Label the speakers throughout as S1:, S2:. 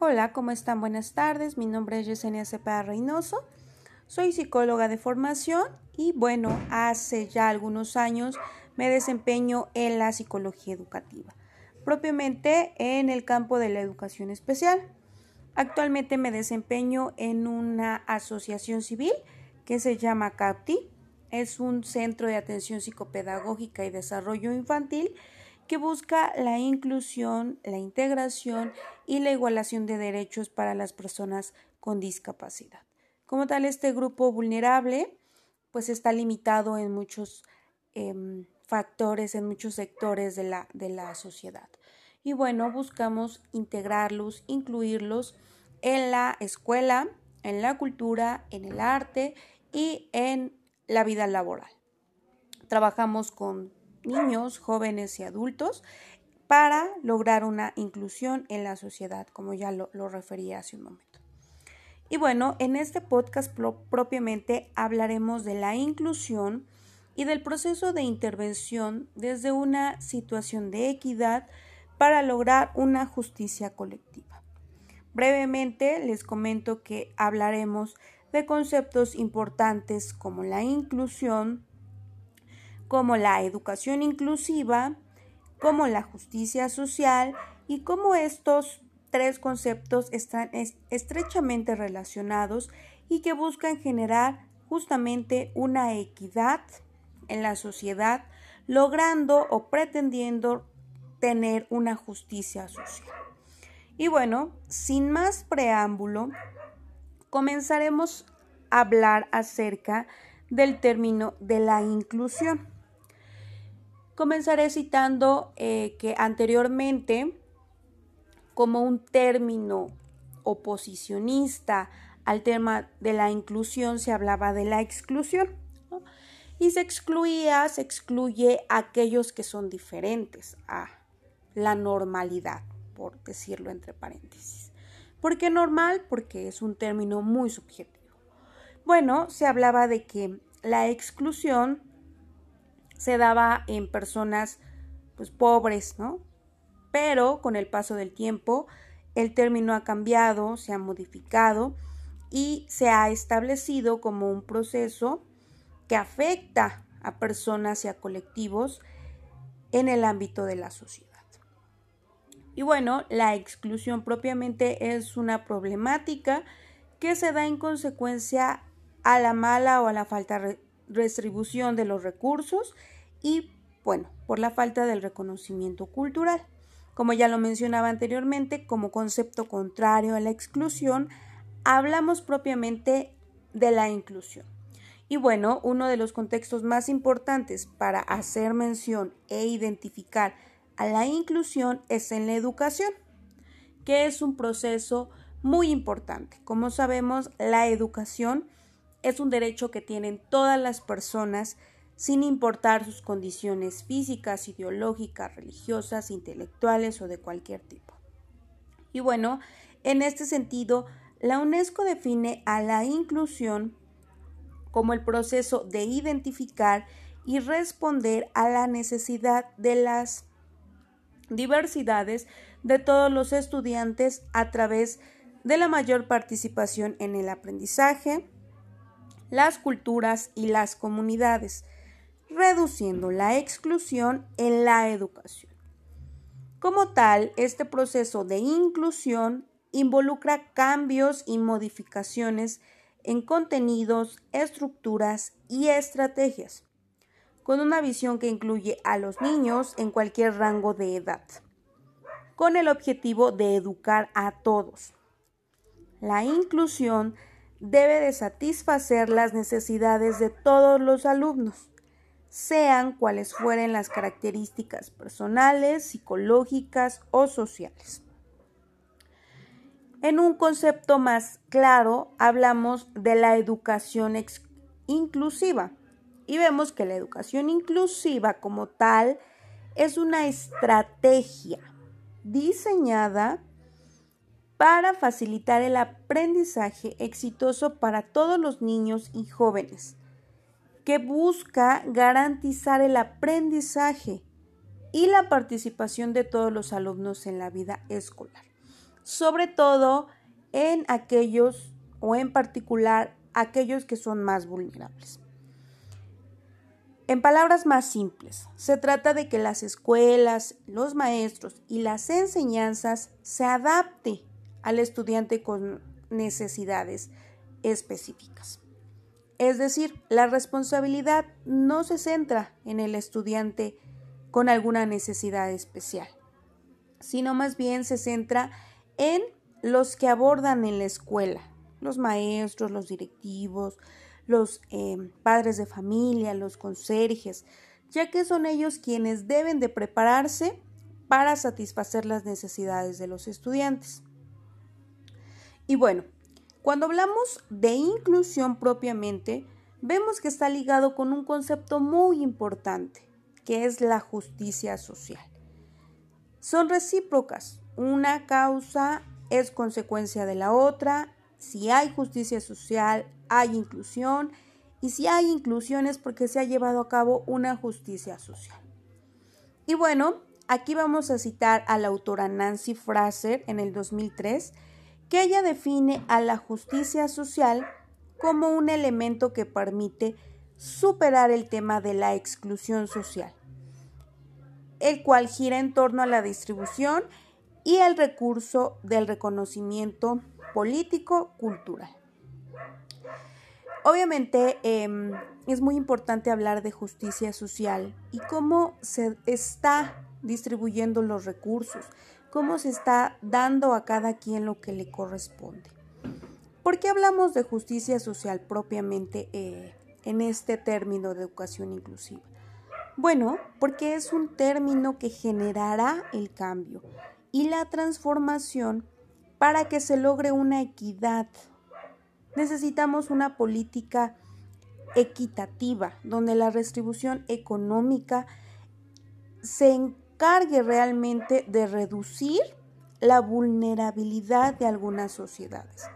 S1: Hola, ¿cómo están? Buenas tardes. Mi nombre es Yesenia Cepeda Reynoso. Soy psicóloga de formación y bueno, hace ya algunos años me desempeño en la psicología educativa, propiamente en el campo de la educación especial. Actualmente me desempeño en una asociación civil que se llama CAPTI. Es un centro de atención psicopedagógica y desarrollo infantil que busca la inclusión, la integración y la igualación de derechos para las personas con discapacidad. Como tal, este grupo vulnerable pues está limitado en muchos em, factores, en muchos sectores de la, de la sociedad. Y bueno, buscamos integrarlos, incluirlos en la escuela, en la cultura, en el arte y en la vida laboral. Trabajamos con niños, jóvenes y adultos para lograr una inclusión en la sociedad, como ya lo, refería hace un momento. Y bueno, en este podcast propiamente hablaremos de la inclusión y del proceso de intervención desde una situación de equidad para lograr una justicia colectiva. Brevemente les comento que hablaremos de conceptos importantes como la inclusión, como la educación inclusiva, como la justicia social y cómo estos tres conceptos están estrechamente relacionados y que buscan generar justamente una equidad en la sociedad, logrando o pretendiendo tener una justicia social. Y bueno, sin más preámbulo, comenzaremos a hablar acerca del término de la inclusión. Comenzaré citando eh, que anteriormente, como un término oposicionista al tema de la inclusión, se hablaba de la exclusión. Y se excluía, se excluye a aquellos que son diferentes a la normalidad, por decirlo entre paréntesis. ¿Por qué normal? Porque es un término muy subjetivo. Bueno, se hablaba de que la exclusión se daba en personas pues pobres, ¿no? Pero con el paso del tiempo el término ha cambiado, se ha modificado y se ha establecido como un proceso que afecta a personas y a colectivos en el ámbito de la sociedad. Y bueno, la exclusión propiamente es una problemática que se da en consecuencia a la mala o a la falta restribución de los recursos y, bueno, por la falta del reconocimiento cultural. Como ya lo mencionaba anteriormente, como concepto contrario a la exclusión, hablamos propiamente de la inclusión. Y bueno, uno de los contextos más importantes para hacer mención e identificar a la inclusión es en la educación, que es un proceso muy importante. Como sabemos, la educación es un derecho que tienen todas las personas sin importar sus condiciones físicas, ideológicas, religiosas, intelectuales o de cualquier tipo. Y bueno, en este sentido, la UNESCO define a la inclusión como el proceso de identificar y responder a la necesidad de las diversidades de todos los estudiantes a través de la mayor participación en el aprendizaje, las culturas y las comunidades, reduciendo la exclusión en la educación. Como tal, este proceso de inclusión involucra cambios y modificaciones en contenidos, estructuras y estrategias, con una visión que incluye a los niños en cualquier rango de edad, con el objetivo de educar a todos. La inclusión debe de satisfacer las necesidades de todos los alumnos, sean cuales fueren las características personales, psicológicas o sociales. En un concepto más claro, hablamos de la educación inclusiva y vemos que la educación inclusiva como tal es una estrategia diseñada para facilitar el aprendizaje exitoso para todos los niños y jóvenes, que busca garantizar el aprendizaje y la participación de todos los alumnos en la vida escolar. sobre todo en aquellos o en particular aquellos que son más vulnerables. En palabras más simples, se trata de que las escuelas, los maestros y las enseñanzas se adapten al estudiante con necesidades específicas. Es decir, la responsabilidad no se centra en el estudiante con alguna necesidad especial, sino más bien se centra en los que abordan en la escuela, los maestros, los directivos, los eh, padres de familia, los conserjes, ya que son ellos quienes deben de prepararse para satisfacer las necesidades de los estudiantes. Y bueno, cuando hablamos de inclusión propiamente, vemos que está ligado con un concepto muy importante, que es la justicia social. Son recíprocas. Una causa es consecuencia de la otra. Si hay justicia social, hay inclusión. Y si hay inclusión es porque se ha llevado a cabo una justicia social. Y bueno, aquí vamos a citar a la autora Nancy Fraser en el 2003 que ella define a la justicia social como un elemento que permite superar el tema de la exclusión social, el cual gira en torno a la distribución y el recurso del reconocimiento político-cultural. Obviamente em, es muy importante hablar de justicia social y cómo se está distribuyendo los recursos, cómo se está dando a cada quien lo que le corresponde. ¿Por qué hablamos de justicia social propiamente eh, en este término de educación inclusiva? Bueno, porque es un término que generará el cambio y la transformación para que se logre una equidad. Necesitamos una política equitativa donde la distribución económica se realmente de reducir la vulnerabilidad de algunas sociedades.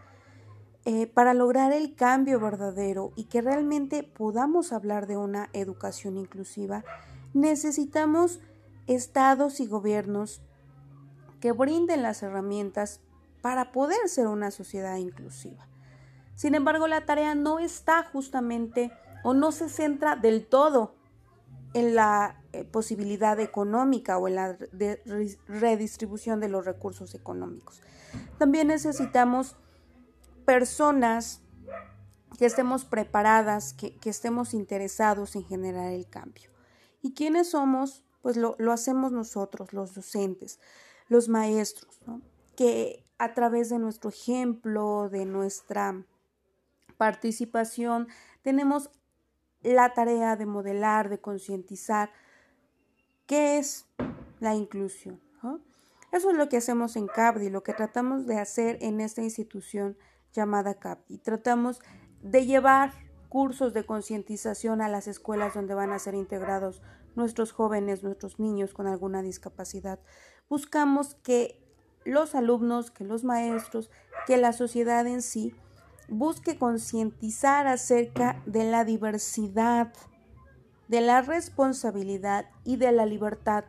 S1: Eh, para lograr el cambio verdadero y que realmente podamos hablar de una educación inclusiva, necesitamos estados y gobiernos que brinden las herramientas para poder ser una sociedad inclusiva. Sin embargo, la tarea no está justamente o no se centra del todo en la eh, posibilidad económica o en la redistribución de los recursos económicos. También necesitamos personas que estemos preparadas, que, estemos interesados en generar el cambio. ¿Y quiénes somos? Pues lo, hacemos nosotros, los docentes, los maestros, que a través de nuestro ejemplo, de nuestra participación, tenemos la tarea de modelar, de concientizar qué es la inclusión. Eso es lo que hacemos en CAPDI, lo que tratamos de hacer en esta institución llamada CAPDI. Tratamos de llevar cursos de concientización a las escuelas donde van a ser integrados nuestros jóvenes, nuestros niños con alguna discapacidad. Buscamos que los alumnos, que los maestros, que la sociedad en sí busque concientizar acerca de la diversidad, de la responsabilidad y de la libertad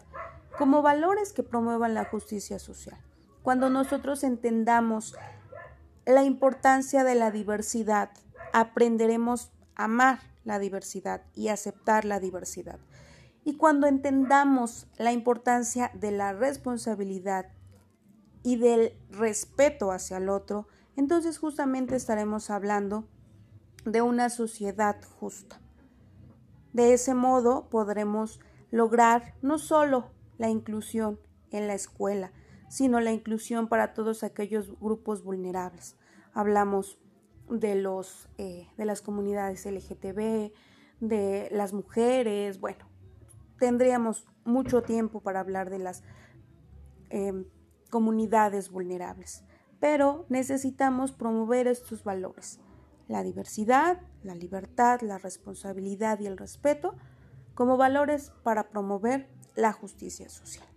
S1: como valores que promuevan la justicia social. Cuando nosotros entendamos la importancia de la diversidad, aprenderemos a amar la diversidad y aceptar la diversidad. Y cuando entendamos la importancia de la responsabilidad y del respeto hacia el otro, entonces justamente estaremos hablando de una sociedad justa. De ese modo podremos lograr no solo la inclusión en la escuela, sino la inclusión para todos aquellos grupos vulnerables. Hablamos de, los, eh, de las comunidades LGTB, de las mujeres, bueno, tendríamos mucho tiempo para hablar de las em, comunidades vulnerables pero necesitamos promover estos valores, la diversidad, la libertad, la responsabilidad y el respeto como valores para promover la justicia social.